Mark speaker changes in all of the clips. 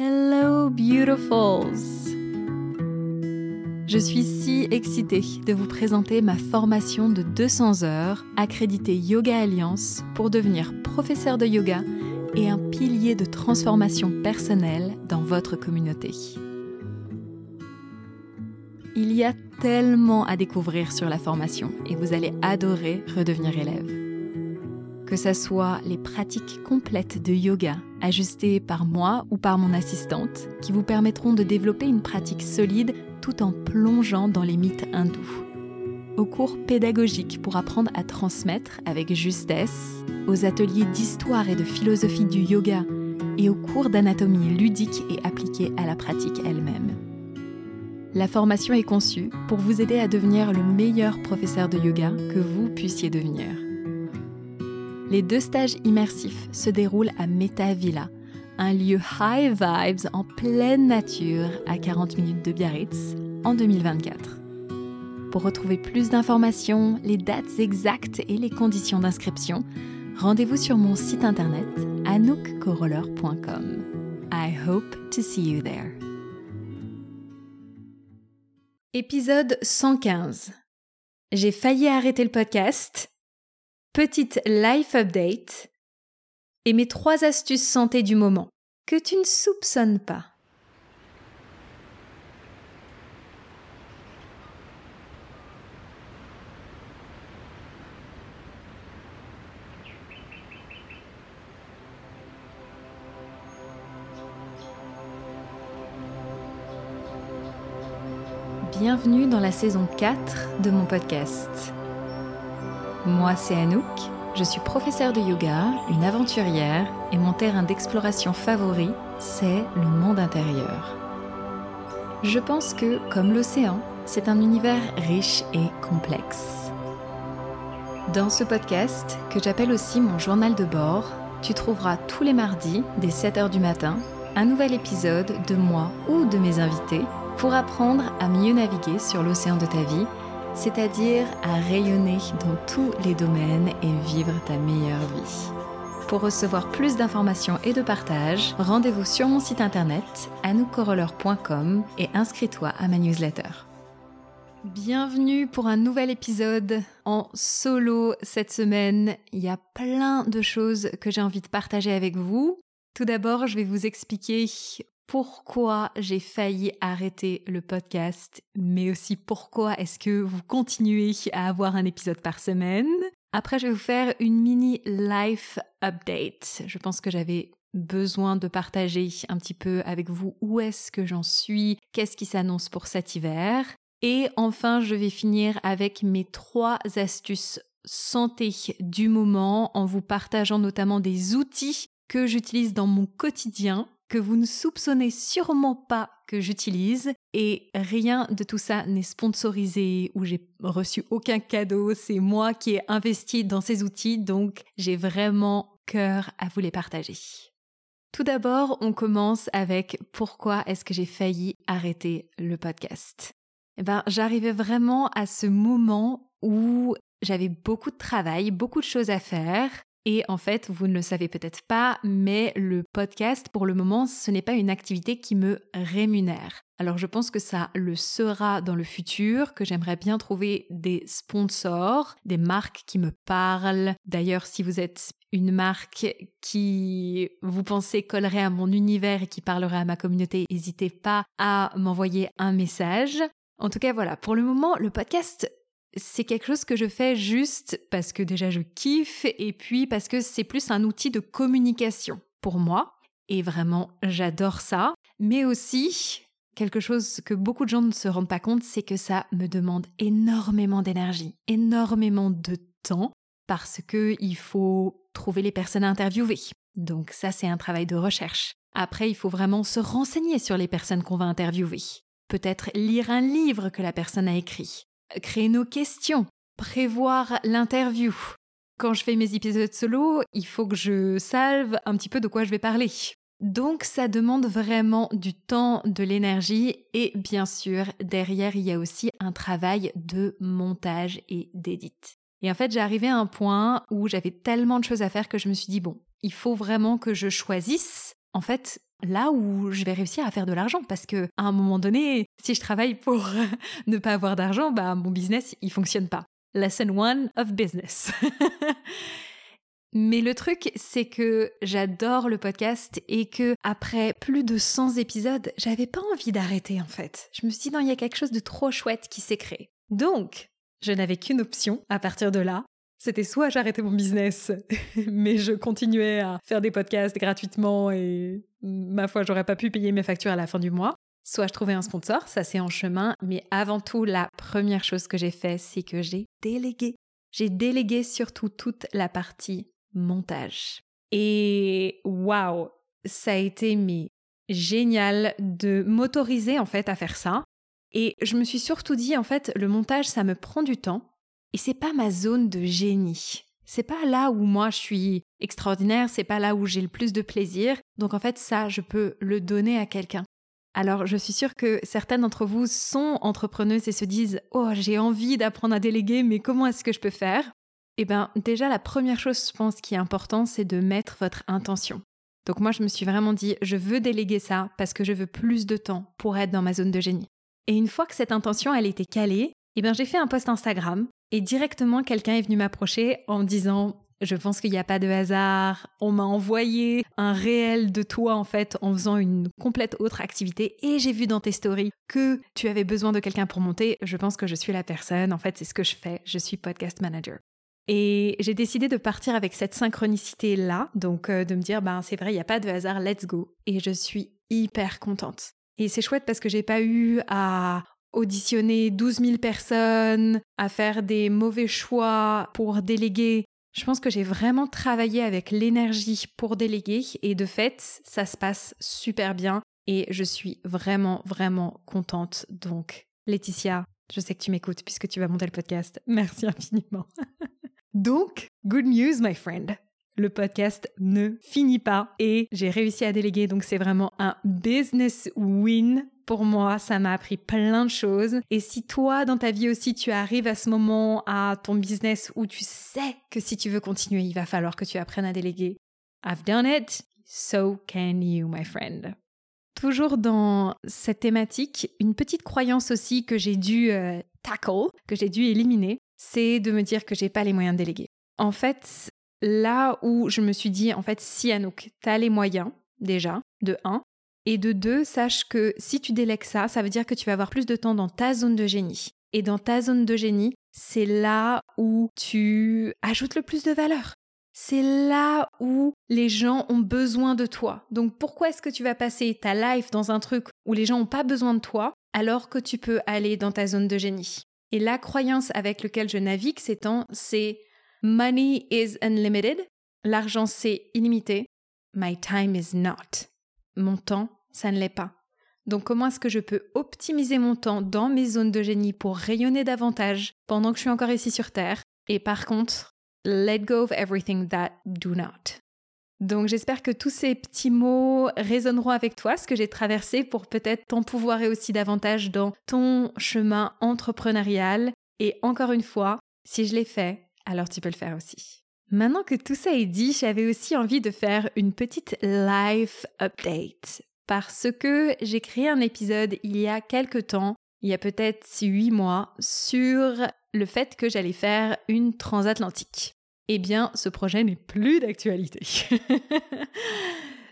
Speaker 1: Hello beautifuls Je suis si excitée de vous présenter ma formation de 200 heures accréditée Yoga Alliance pour devenir professeur de yoga et un pilier de transformation personnelle dans votre communauté. Il y a tellement à découvrir sur la formation et vous allez adorer redevenir élève. Que ce soit les pratiques complètes de yoga ajustées par moi ou par mon assistante qui vous permettront de développer une pratique solide tout en plongeant dans les mythes hindous. Aux cours pédagogiques pour apprendre à transmettre avec justesse, aux ateliers d'histoire et de philosophie du yoga et aux cours d'anatomie ludique et appliquée à la pratique elle-même. La formation est conçue pour vous aider à devenir le meilleur professeur de yoga que vous puissiez devenir. Les deux stages immersifs se déroulent à Meta Villa, un lieu high vibes en pleine nature à 40 minutes de Biarritz en 2024. Pour retrouver plus d'informations, les dates exactes et les conditions d'inscription, rendez-vous sur mon site internet anoukcoroller.com. I hope to see you there. Épisode 115. J'ai failli arrêter le podcast. Petite life update. Et mes trois astuces santé du moment que tu ne soupçonnes pas. Bienvenue dans la saison 4 de mon podcast. Moi, c'est Anouk, je suis professeure de yoga, une aventurière, et mon terrain d'exploration favori, c'est le monde intérieur. Je pense que, comme l'océan, c'est un univers riche et complexe. Dans ce podcast, que j'appelle aussi mon journal de bord, tu trouveras tous les mardis, dès 7h du matin, un nouvel épisode de moi ou de mes invités pour apprendre à mieux naviguer sur l'océan de ta vie, c'est-à-dire à rayonner dans tous les domaines et vivre ta meilleure vie. Pour recevoir plus d'informations et de partage, rendez-vous sur mon site internet anoukcoroller.com et inscris-toi à ma newsletter. Bienvenue pour un nouvel épisode en solo cette semaine. Il y a plein de choses que j'ai envie de partager avec vous. Tout d'abord, je vais vous expliquer pourquoi j'ai failli arrêter le podcast, mais aussi pourquoi est-ce que vous continuez à avoir un épisode par semaine. Après, je vais vous faire une mini life update. Je pense que j'avais besoin de partager un petit peu avec vous où est-ce que j'en suis, qu'est-ce qui s'annonce pour cet hiver. Et enfin, je vais finir avec mes trois astuces santé du moment en vous partageant notamment des outils que j'utilise dans mon quotidien que vous ne soupçonnez sûrement pas que j'utilise et rien de tout ça n'est sponsorisé ou j'ai reçu aucun cadeau, c'est moi qui ai investi dans ces outils donc j'ai vraiment cœur à vous les partager. Tout d'abord, on commence avec pourquoi est-ce que j'ai failli arrêter le podcast. Eh ben, j'arrivais vraiment à ce moment où j'avais beaucoup de travail, beaucoup de choses à faire, et en fait, vous ne le savez peut-être pas, mais le podcast, pour le moment, ce n'est pas une activité qui me rémunère. Alors je pense que ça le sera dans le futur, que j'aimerais bien trouver des sponsors, des marques qui me parlent. D'ailleurs, si vous êtes une marque qui vous pensez collerait à mon univers et qui parlerait à ma communauté, n'hésitez pas à m'envoyer un message. En tout cas, voilà, pour le moment, le podcast c'est quelque chose que je fais juste parce que déjà je kiffe et puis parce que c'est plus un outil de communication pour moi. Et vraiment, j'adore ça. Mais aussi, quelque chose que beaucoup de gens ne se rendent pas compte, c'est que ça me demande énormément d'énergie, énormément de temps, parce que il faut trouver les personnes à interviewer. Donc ça, c'est un travail de recherche. Après, il faut vraiment se renseigner sur les personnes qu'on va interviewer. Peut-être lire un livre que la personne a écrit créer nos questions, prévoir l'interview. Quand je fais mes épisodes solo, il faut que je salve un petit peu de quoi je vais parler. Donc ça demande vraiment du temps, de l'énergie et bien sûr derrière il y a aussi un travail de montage et d'édit. Et en fait j'ai arrivé à un point où j'avais tellement de choses à faire que je me suis dit bon, il faut vraiment que je choisisse en fait là où je vais réussir à faire de l'argent parce que à un moment donné, si je travaille pour ne pas avoir d'argent, bah mon business il fonctionne pas. Lesson one of business. Mais le truc, c'est que j'adore le podcast et que après plus de 100 épisodes, j'avais pas envie d'arrêter en fait. Je me suis dit non, il y a quelque chose de trop chouette qui s'est créé. Donc, je n'avais qu'une option à partir de là. C'était soit j'arrêtais mon business, mais je continuais à faire des podcasts gratuitement et ma foi, j'aurais pas pu payer mes factures à la fin du mois. Soit je trouvais un sponsor, ça c'est en chemin, mais avant tout, la première chose que j'ai fait, c'est que j'ai délégué. J'ai délégué surtout toute la partie montage. Et waouh, ça a été mais génial de m'autoriser en fait à faire ça. Et je me suis surtout dit en fait le montage ça me prend du temps et c'est pas ma zone de génie. C'est pas là où moi je suis extraordinaire, c'est pas là où j'ai le plus de plaisir. Donc en fait ça je peux le donner à quelqu'un. Alors je suis sûre que certaines d'entre vous sont entrepreneuses et se disent "Oh, j'ai envie d'apprendre à déléguer mais comment est-ce que je peux faire? Eh bien, déjà, la première chose, je pense, qui est important, c'est de mettre votre intention. Donc moi, je me suis vraiment dit, je veux déléguer ça parce que je veux plus de temps pour être dans ma zone de génie. Et une fois que cette intention, elle était calée, eh bien, j'ai fait un post Instagram et directement, quelqu'un est venu m'approcher en me disant, je pense qu'il n'y a pas de hasard. On m'a envoyé un réel de toi en fait en faisant une complète autre activité et j'ai vu dans tes stories que tu avais besoin de quelqu'un pour monter. Je pense que je suis la personne. En fait, c'est ce que je fais. Je suis podcast manager. Et j'ai décidé de partir avec cette synchronicité-là, donc euh, de me dire, ben c'est vrai, il n'y a pas de hasard, let's go. Et je suis hyper contente. Et c'est chouette parce que j'ai pas eu à auditionner 12 000 personnes, à faire des mauvais choix pour déléguer. Je pense que j'ai vraiment travaillé avec l'énergie pour déléguer et de fait, ça se passe super bien et je suis vraiment, vraiment contente. Donc, Laetitia, je sais que tu m'écoutes puisque tu vas monter le podcast. Merci infiniment. Donc, good news, my friend. Le podcast ne finit pas et j'ai réussi à déléguer, donc c'est vraiment un business win pour moi, ça m'a appris plein de choses. Et si toi, dans ta vie aussi, tu arrives à ce moment, à ton business où tu sais que si tu veux continuer, il va falloir que tu apprennes à déléguer. I've done it, so can you, my friend. Toujours dans cette thématique, une petite croyance aussi que j'ai dû euh, tackle, que j'ai dû éliminer, c'est de me dire que j'ai pas les moyens de déléguer. En fait, là où je me suis dit, en fait, si Anouk, as les moyens, déjà, de 1, et de 2, sache que si tu délègues ça, ça veut dire que tu vas avoir plus de temps dans ta zone de génie. Et dans ta zone de génie, c'est là où tu ajoutes le plus de valeur. C'est là où les gens ont besoin de toi. Donc pourquoi est-ce que tu vas passer ta life dans un truc où les gens n'ont pas besoin de toi alors que tu peux aller dans ta zone de génie? Et la croyance avec laquelle je navigue ces temps, c'est Money is unlimited. L'argent, c'est illimité. My time is not. Mon temps, ça ne l'est pas. Donc comment est-ce que je peux optimiser mon temps dans mes zones de génie pour rayonner davantage pendant que je suis encore ici sur Terre? Et par contre, let go of everything that do not. Donc j'espère que tous ces petits mots résonneront avec toi, ce que j'ai traversé pour peut-être t'empouvoirer aussi davantage dans ton chemin entrepreneurial. Et encore une fois, si je l'ai fait, alors tu peux le faire aussi. Maintenant que tout ça est dit, j'avais aussi envie de faire une petite life update parce que j'ai créé un épisode il y a quelque temps, il y a peut-être huit mois, sur le fait que j'allais faire une transatlantique eh bien, ce projet n'est plus d'actualité.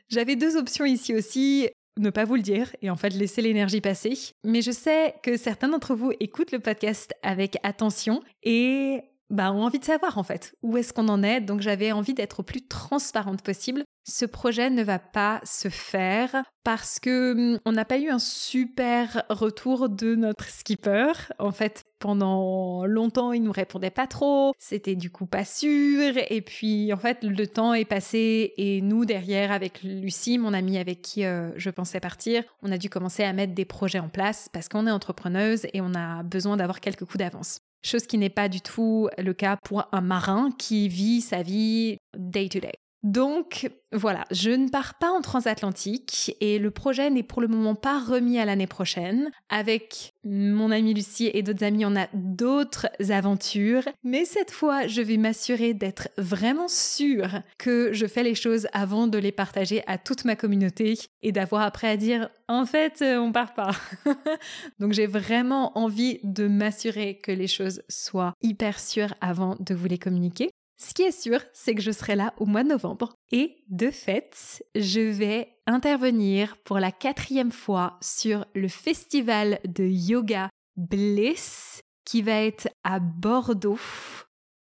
Speaker 1: J'avais deux options ici aussi, ne pas vous le dire et en fait laisser l'énergie passer. Mais je sais que certains d'entre vous écoutent le podcast avec attention et bah, ont envie de savoir en fait où est-ce qu'on en est. Donc j'avais envie d'être au plus transparente possible ce projet ne va pas se faire parce que hum, on n'a pas eu un super retour de notre skipper. En fait, pendant longtemps, il nous répondait pas trop. C'était du coup pas sûr. Et puis, en fait, le temps est passé et nous, derrière, avec Lucie, mon amie avec qui euh, je pensais partir, on a dû commencer à mettre des projets en place parce qu'on est entrepreneuse et on a besoin d'avoir quelques coups d'avance chose qui n'est pas du tout le cas pour un marin qui vit sa vie day to day. Donc voilà, je ne pars pas en transatlantique et le projet n'est pour le moment pas remis à l'année prochaine. Avec mon amie Lucie et d'autres amis, on a d'autres aventures, mais cette fois, je vais m'assurer d'être vraiment sûre que je fais les choses avant de les partager à toute ma communauté et d'avoir après à dire en fait, euh, on part pas. Donc j'ai vraiment envie de m'assurer que les choses soient hyper sûres avant de vous les communiquer. Ce qui est sûr, c'est que je serai là au mois de novembre. Et de fait, je vais intervenir pour la quatrième fois sur le festival de yoga Bliss qui va être à Bordeaux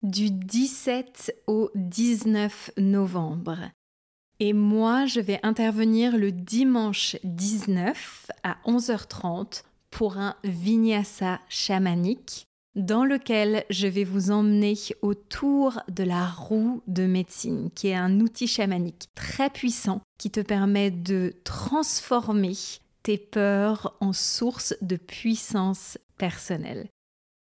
Speaker 1: du 17 au 19 novembre. Et moi, je vais intervenir le dimanche 19 à 11h30 pour un vinyasa chamanique dans lequel je vais vous emmener autour de la roue de médecine, qui est un outil chamanique très puissant qui te permet de transformer tes peurs en source de puissance personnelle.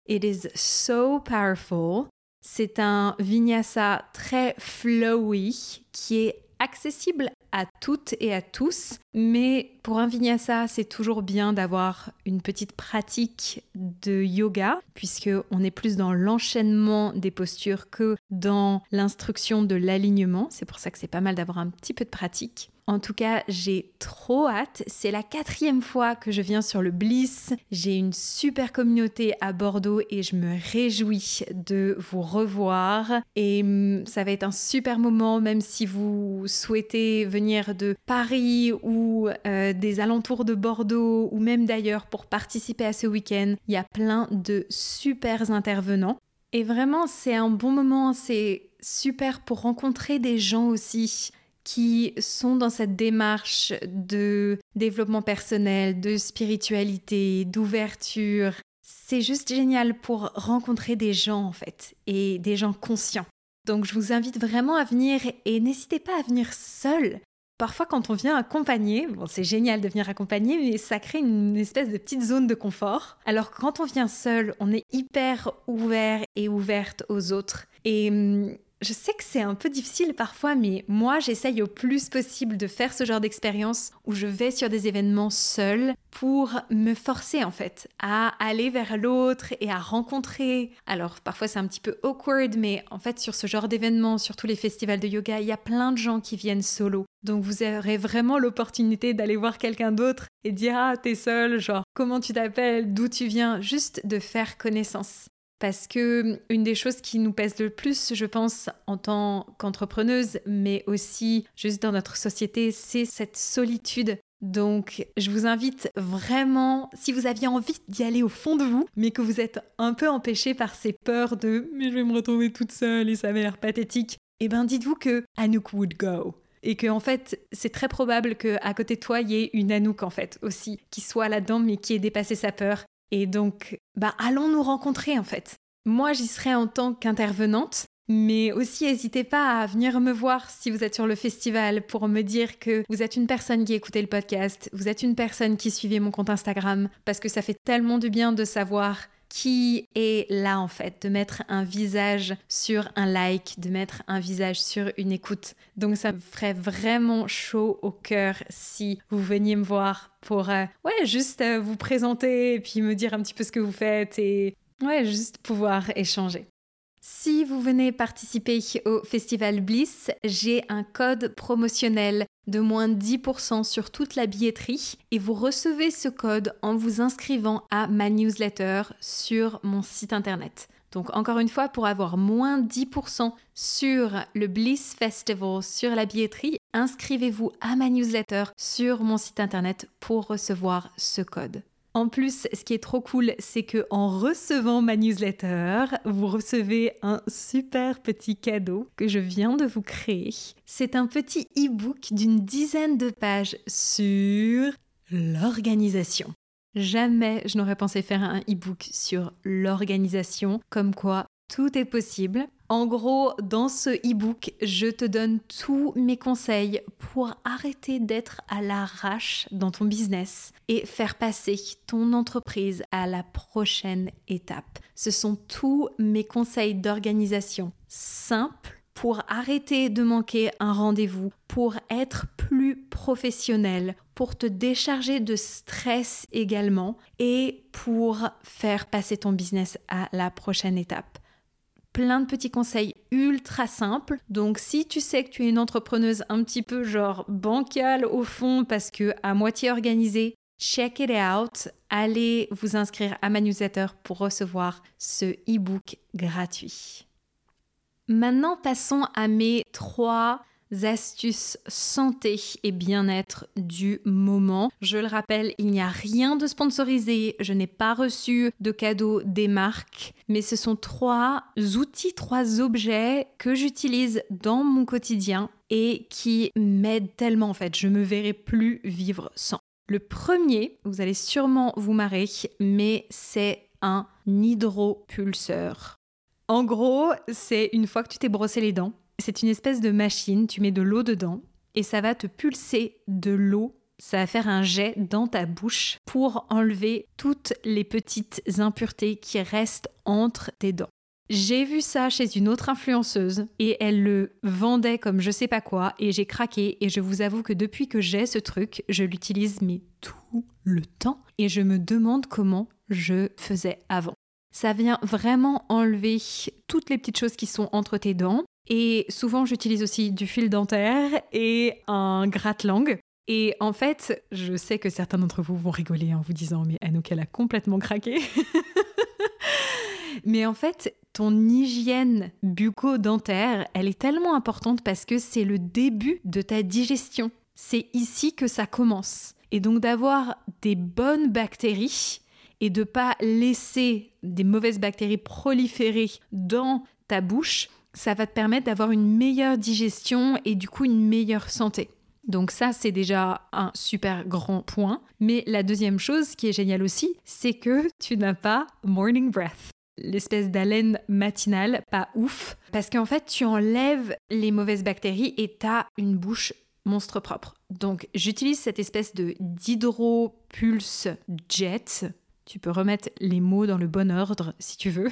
Speaker 1: It is so powerful. C'est un vinyasa très flowy qui est accessible à toutes et à tous, mais pour un vinyasa, c'est toujours bien d'avoir une petite pratique de yoga, puisque on est plus dans l'enchaînement des postures que dans l'instruction de l'alignement. C'est pour ça que c'est pas mal d'avoir un petit peu de pratique. En tout cas, j'ai trop hâte. C'est la quatrième fois que je viens sur le Bliss. J'ai une super communauté à Bordeaux et je me réjouis de vous revoir. Et hum, ça va être un super moment, même si vous souhaitez venir de Paris ou euh, des alentours de Bordeaux ou même d'ailleurs pour participer à ce week-end. Il y a plein de super intervenants. Et vraiment, c'est un bon moment. C'est super pour rencontrer des gens aussi qui sont dans cette démarche de développement personnel, de spiritualité, d'ouverture. C'est juste génial pour rencontrer des gens en fait, et des gens conscients. Donc je vous invite vraiment à venir et n'hésitez pas à venir seul. Parfois quand on vient accompagné, bon c'est génial de venir accompagné, mais ça crée une espèce de petite zone de confort. Alors quand on vient seul, on est hyper ouvert et ouverte aux autres. Et hum, je sais que c'est un peu difficile parfois, mais moi j'essaye au plus possible de faire ce genre d'expérience où je vais sur des événements seule pour me forcer en fait à aller vers l'autre et à rencontrer. Alors parfois c'est un petit peu awkward, mais en fait sur ce genre d'événements, sur tous les festivals de yoga, il y a plein de gens qui viennent solo. Donc vous aurez vraiment l'opportunité d'aller voir quelqu'un d'autre et dire ah t'es seul, genre comment tu t'appelles, d'où tu viens, juste de faire connaissance. Parce que une des choses qui nous pèse le plus, je pense, en tant qu'entrepreneuse, mais aussi juste dans notre société, c'est cette solitude. Donc, je vous invite vraiment, si vous aviez envie d'y aller au fond de vous, mais que vous êtes un peu empêché par ces peurs de mais je vais me retrouver toute seule et ça va l'air pathétique, eh ben dites-vous que Anouk would go et que en fait c'est très probable que à côté de toi il y ait une Anouk en fait aussi qui soit là-dedans mais qui ait dépassé sa peur et donc, bah, allons nous rencontrer en fait. Moi, j'y serai en tant qu'intervenante, mais aussi n'hésitez pas à venir me voir si vous êtes sur le festival pour me dire que vous êtes une personne qui écoutait le podcast, vous êtes une personne qui suivait mon compte Instagram, parce que ça fait tellement du bien de savoir qui est là en fait, de mettre un visage sur un like, de mettre un visage sur une écoute. Donc ça me ferait vraiment chaud au cœur si vous veniez me voir pour euh, ouais, juste euh, vous présenter et puis me dire un petit peu ce que vous faites et ouais, juste pouvoir échanger. Si vous venez participer au Festival Bliss, j'ai un code promotionnel de moins 10% sur toute la billetterie et vous recevez ce code en vous inscrivant à ma newsletter sur mon site internet. Donc encore une fois, pour avoir moins 10% sur le Bliss Festival sur la billetterie, inscrivez-vous à ma newsletter sur mon site internet pour recevoir ce code. En plus, ce qui est trop cool, c'est que en recevant ma newsletter, vous recevez un super petit cadeau que je viens de vous créer. C'est un petit e-book d'une dizaine de pages sur l'organisation. Jamais je n'aurais pensé faire un e-book sur l'organisation, comme quoi tout est possible. En gros, dans ce e-book, je te donne tous mes conseils pour arrêter d'être à l'arrache dans ton business et faire passer ton entreprise à la prochaine étape. Ce sont tous mes conseils d'organisation simples pour arrêter de manquer un rendez-vous, pour être plus professionnel, pour te décharger de stress également et pour faire passer ton business à la prochaine étape plein de petits conseils ultra simples. Donc si tu sais que tu es une entrepreneuse un petit peu genre bancale au fond parce que à moitié organisée, check it out. Allez vous inscrire à ma newsletter pour recevoir ce e-book gratuit. Maintenant, passons à mes trois astuces santé et bien-être du moment. Je le rappelle, il n'y a rien de sponsorisé, je n'ai pas reçu de cadeaux des marques, mais ce sont trois outils, trois objets que j'utilise dans mon quotidien et qui m'aident tellement en fait. Je me verrai plus vivre sans. Le premier, vous allez sûrement vous marrer, mais c'est un hydropulseur. En gros, c'est une fois que tu t'es brossé les dents, c'est une espèce de machine, tu mets de l'eau dedans et ça va te pulser de l'eau. Ça va faire un jet dans ta bouche pour enlever toutes les petites impuretés qui restent entre tes dents. J'ai vu ça chez une autre influenceuse et elle le vendait comme je sais pas quoi et j'ai craqué et je vous avoue que depuis que j'ai ce truc, je l'utilise mais tout le temps et je me demande comment je faisais avant. Ça vient vraiment enlever toutes les petites choses qui sont entre tes dents. Et souvent, j'utilise aussi du fil dentaire et un gratte-langue. Et en fait, je sais que certains d'entre vous vont rigoler en vous disant Mais Anouk, elle a complètement craqué. Mais en fait, ton hygiène bucco-dentaire, elle est tellement importante parce que c'est le début de ta digestion. C'est ici que ça commence. Et donc d'avoir des bonnes bactéries, et de pas laisser des mauvaises bactéries proliférer dans ta bouche, ça va te permettre d'avoir une meilleure digestion et du coup une meilleure santé. Donc ça, c'est déjà un super grand point. Mais la deuxième chose qui est géniale aussi, c'est que tu n'as pas morning breath l'espèce d'haleine matinale, pas ouf, parce qu'en fait, tu enlèves les mauvaises bactéries et tu as une bouche monstre propre. Donc, j'utilise cette espèce de d'hydropulse jet tu peux remettre les mots dans le bon ordre si tu veux.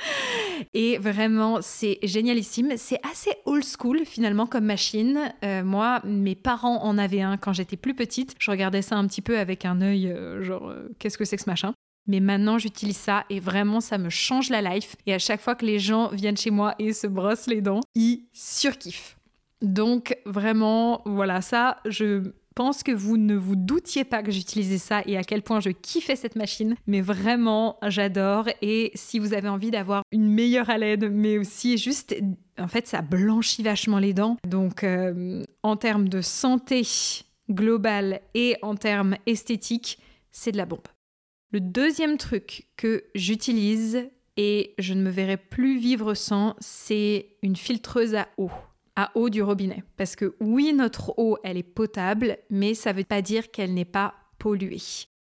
Speaker 1: et vraiment, c'est génialissime. C'est assez old school finalement comme machine. Euh, moi, mes parents en avaient un quand j'étais plus petite. Je regardais ça un petit peu avec un œil euh, genre euh, qu'est-ce que c'est que ce machin? Mais maintenant, j'utilise ça et vraiment, ça me change la life. Et à chaque fois que les gens viennent chez moi et se brossent les dents, ils surkiffent. Donc vraiment, voilà, ça, je pense que vous ne vous doutiez pas que j'utilisais ça et à quel point je kiffais cette machine. Mais vraiment, j'adore. Et si vous avez envie d'avoir une meilleure haleine, mais aussi juste, en fait, ça blanchit vachement les dents. Donc, euh, en termes de santé globale et en termes esthétiques, c'est de la bombe. Le deuxième truc que j'utilise et je ne me verrai plus vivre sans, c'est une filtreuse à eau à eau du robinet. Parce que oui, notre eau, elle est potable, mais ça ne veut pas dire qu'elle n'est pas polluée.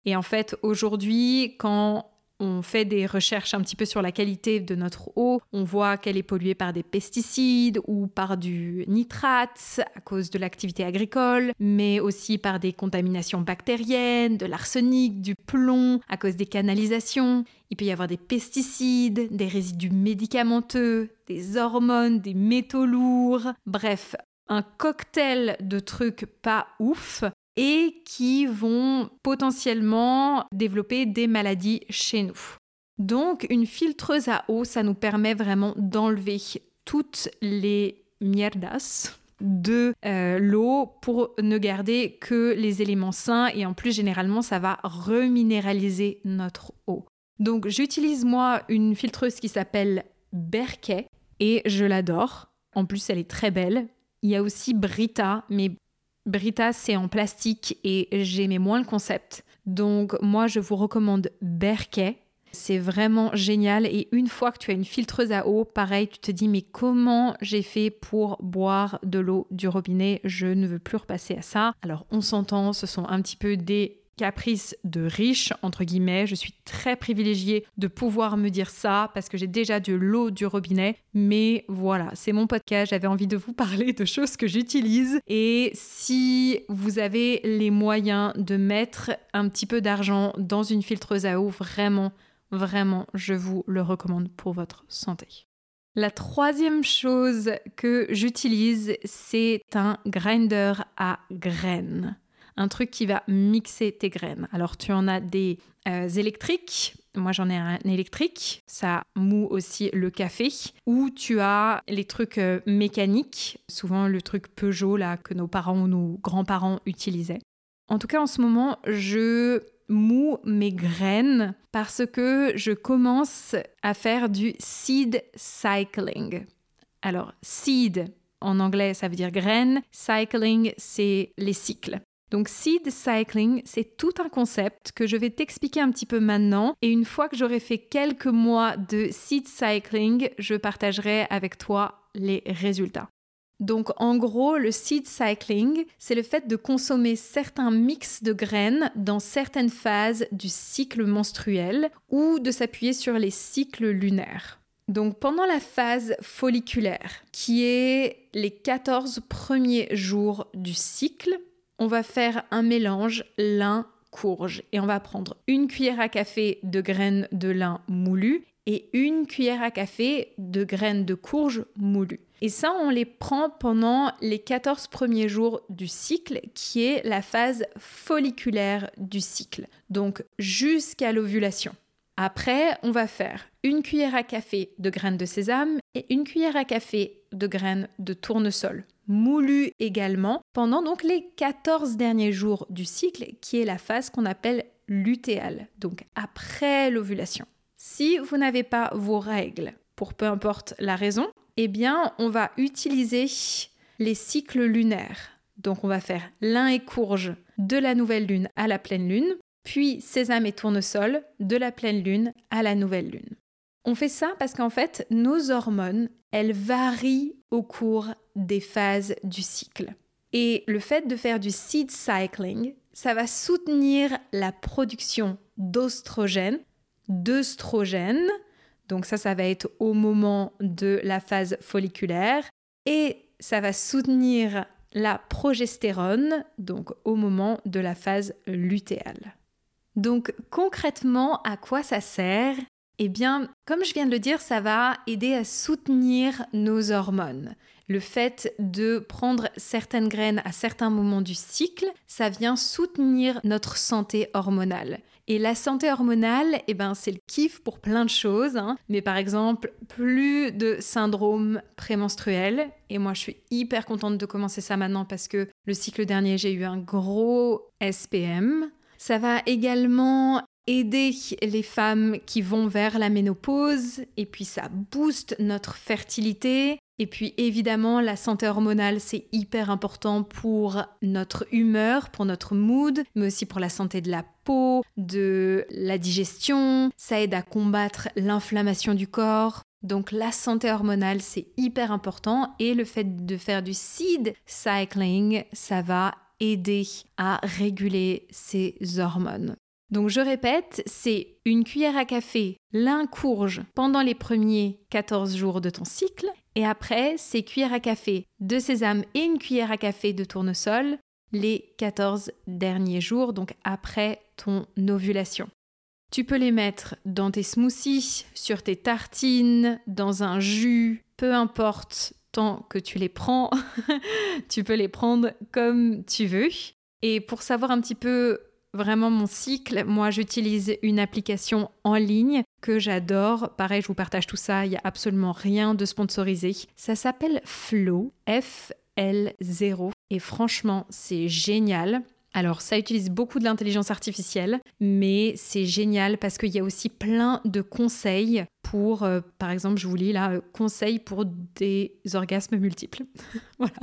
Speaker 1: Et en fait, aujourd'hui, quand on fait des recherches un petit peu sur la qualité de notre eau, on voit qu'elle est polluée par des pesticides ou par du nitrate à cause de l'activité agricole, mais aussi par des contaminations bactériennes, de l'arsenic, du plomb à cause des canalisations. Il peut y avoir des pesticides, des résidus médicamenteux, des hormones, des métaux lourds, bref, un cocktail de trucs pas ouf et qui vont potentiellement développer des maladies chez nous. Donc une filtreuse à eau, ça nous permet vraiment d'enlever toutes les mierdas de euh, l'eau pour ne garder que les éléments sains et en plus généralement ça va reminéraliser notre eau. Donc j'utilise moi une filtreuse qui s'appelle Berkey et je l'adore. En plus elle est très belle. Il y a aussi Brita, mais Brita, c'est en plastique et j'aimais moins le concept. Donc moi, je vous recommande Berkey. C'est vraiment génial et une fois que tu as une filtreuse à eau, pareil, tu te dis mais comment j'ai fait pour boire de l'eau du robinet? Je ne veux plus repasser à ça. Alors on s'entend, ce sont un petit peu des caprice de riche, entre guillemets. Je suis très privilégiée de pouvoir me dire ça parce que j'ai déjà de l'eau du robinet. Mais voilà, c'est mon podcast. J'avais envie de vous parler de choses que j'utilise. Et si vous avez les moyens de mettre un petit peu d'argent dans une filtreuse à eau, vraiment, vraiment, je vous le recommande pour votre santé. La troisième chose que j'utilise, c'est un grinder à graines. Un truc qui va mixer tes graines. Alors tu en as des euh, électriques. Moi j'en ai un électrique. Ça moue aussi le café. Ou tu as les trucs euh, mécaniques. Souvent le truc Peugeot là que nos parents ou nos grands-parents utilisaient. En tout cas en ce moment je mou mes graines parce que je commence à faire du seed cycling. Alors, seed en anglais, ça veut dire graines. Cycling, c'est les cycles. Donc seed cycling, c'est tout un concept que je vais t'expliquer un petit peu maintenant. Et une fois que j'aurai fait quelques mois de seed cycling, je partagerai avec toi les résultats. Donc en gros, le seed cycling, c'est le fait de consommer certains mix de graines dans certaines phases du cycle menstruel ou de s'appuyer sur les cycles lunaires. Donc pendant la phase folliculaire, qui est les 14 premiers jours du cycle, on va faire un mélange lin courge et on va prendre une cuillère à café de graines de lin moulues et une cuillère à café de graines de courge moulues. Et ça, on les prend pendant les 14 premiers jours du cycle, qui est la phase folliculaire du cycle, donc jusqu'à l'ovulation. Après, on va faire une cuillère à café de graines de sésame et une cuillère à café de graines de tournesol, moulues également, pendant donc les 14 derniers jours du cycle, qui est la phase qu'on appelle lutéale, donc après l'ovulation. Si vous n'avez pas vos règles, pour peu importe la raison, eh bien, on va utiliser les cycles lunaires. Donc, on va faire lin et courge de la nouvelle lune à la pleine lune, puis sésame et tournesol de la pleine lune à la nouvelle lune. On fait ça parce qu'en fait, nos hormones, elles varient au cours des phases du cycle. Et le fait de faire du seed cycling, ça va soutenir la production d'ostrogène, d'œstrogène, donc ça, ça va être au moment de la phase folliculaire. Et ça va soutenir la progestérone, donc au moment de la phase lutéale. Donc concrètement, à quoi ça sert? Eh bien, comme je viens de le dire, ça va aider à soutenir nos hormones. Le fait de prendre certaines graines à certains moments du cycle, ça vient soutenir notre santé hormonale. Et la santé hormonale, eh ben, c'est le kiff pour plein de choses. Hein. Mais par exemple, plus de syndrome prémenstruel. Et moi, je suis hyper contente de commencer ça maintenant parce que le cycle dernier, j'ai eu un gros SPM. Ça va également aider les femmes qui vont vers la ménopause et puis ça booste notre fertilité. Et puis évidemment, la santé hormonale, c'est hyper important pour notre humeur, pour notre mood, mais aussi pour la santé de la peau, de la digestion. Ça aide à combattre l'inflammation du corps. Donc la santé hormonale, c'est hyper important et le fait de faire du seed cycling, ça va aider à réguler ces hormones. Donc je répète, c'est une cuillère à café, l'un courge pendant les premiers 14 jours de ton cycle, et après c'est cuillère à café de sésame et une cuillère à café de tournesol les 14 derniers jours, donc après ton ovulation. Tu peux les mettre dans tes smoothies, sur tes tartines, dans un jus, peu importe tant que tu les prends, tu peux les prendre comme tu veux. Et pour savoir un petit peu vraiment mon cycle, moi j'utilise une application en ligne que j'adore. Pareil, je vous partage tout ça, il n'y a absolument rien de sponsorisé. Ça s'appelle Flow, F-L-0. Et franchement, c'est génial. Alors, ça utilise beaucoup de l'intelligence artificielle, mais c'est génial parce qu'il y a aussi plein de conseils pour, euh, par exemple, je vous lis là, euh, conseils pour des orgasmes multiples. voilà,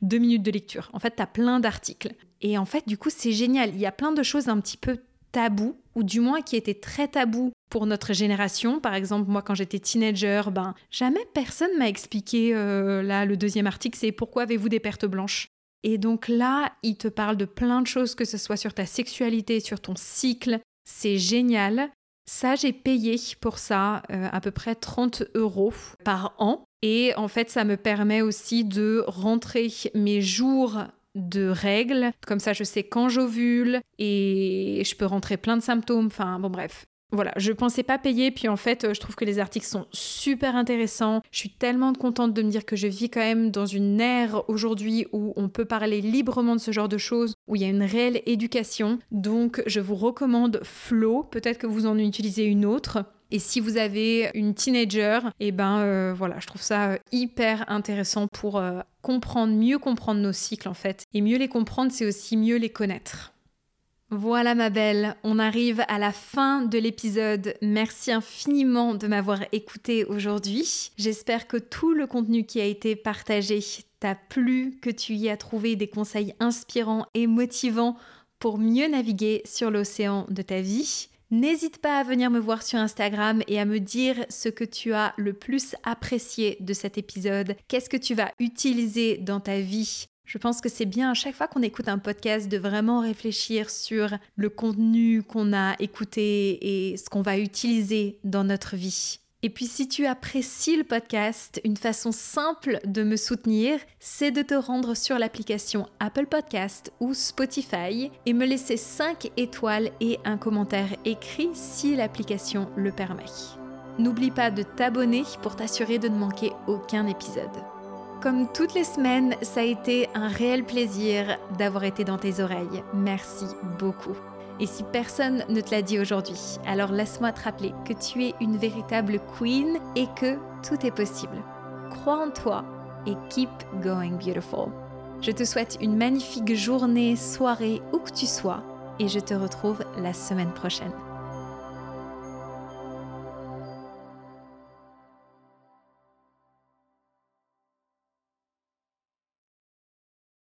Speaker 1: deux minutes de lecture. En fait, tu as plein d'articles. Et en fait, du coup, c'est génial. Il y a plein de choses un petit peu tabous, ou du moins qui étaient très tabous pour notre génération. Par exemple, moi, quand j'étais teenager, ben, jamais personne m'a expliqué, euh, là, le deuxième article, c'est pourquoi avez-vous des pertes blanches? Et donc là, il te parle de plein de choses, que ce soit sur ta sexualité, sur ton cycle. C'est génial. Ça, j'ai payé pour ça euh, à peu près 30 euros par an. Et en fait, ça me permet aussi de rentrer mes jours de règles. Comme ça, je sais quand j'ovule et je peux rentrer plein de symptômes. Enfin, bon, bref.
Speaker 2: Voilà, je pensais pas payer, puis en fait, euh, je trouve que les articles sont super intéressants. Je suis tellement contente de me dire que je vis quand même dans une ère aujourd'hui où on peut parler librement de ce genre de choses, où il y a une réelle éducation. Donc, je vous recommande Flow. Peut-être que vous en utilisez une autre. Et si vous avez une teenager, et eh ben euh, voilà, je trouve ça euh, hyper intéressant pour comprendre, mieux comprendre nos cycles en fait. Et mieux les comprendre, c'est aussi mieux les connaître. Voilà ma belle, on arrive à la fin de l'épisode. Merci infiniment de m'avoir écouté aujourd'hui. J'espère que tout le contenu qui a été partagé t'a plu, que tu y as trouvé des conseils inspirants et motivants pour mieux naviguer sur l'océan de ta vie. N'hésite pas à venir me voir sur Instagram et à me dire ce que tu as le plus apprécié de cet épisode. Qu'est-ce que tu vas utiliser dans ta vie? Je pense que c'est bien à chaque fois qu'on écoute un podcast de vraiment réfléchir sur le contenu qu'on a écouté et ce qu'on va utiliser dans notre vie. Et puis si tu apprécies le podcast, une façon simple de me soutenir, c'est de te rendre sur l'application Apple Podcast ou Spotify et me laisser 5 étoiles et un commentaire écrit si l'application le permet. N'oublie pas de t'abonner pour t'assurer de ne manquer aucun épisode. Comme toutes les semaines, ça a été un réel plaisir d'avoir été dans tes oreilles. Merci beaucoup. Et si personne ne te l'a dit aujourd'hui, alors laisse-moi te rappeler que tu es une véritable queen et que tout est possible. Crois en toi et keep going beautiful. Je te souhaite une magnifique journée, soirée, où que tu sois, et je te retrouve la semaine prochaine.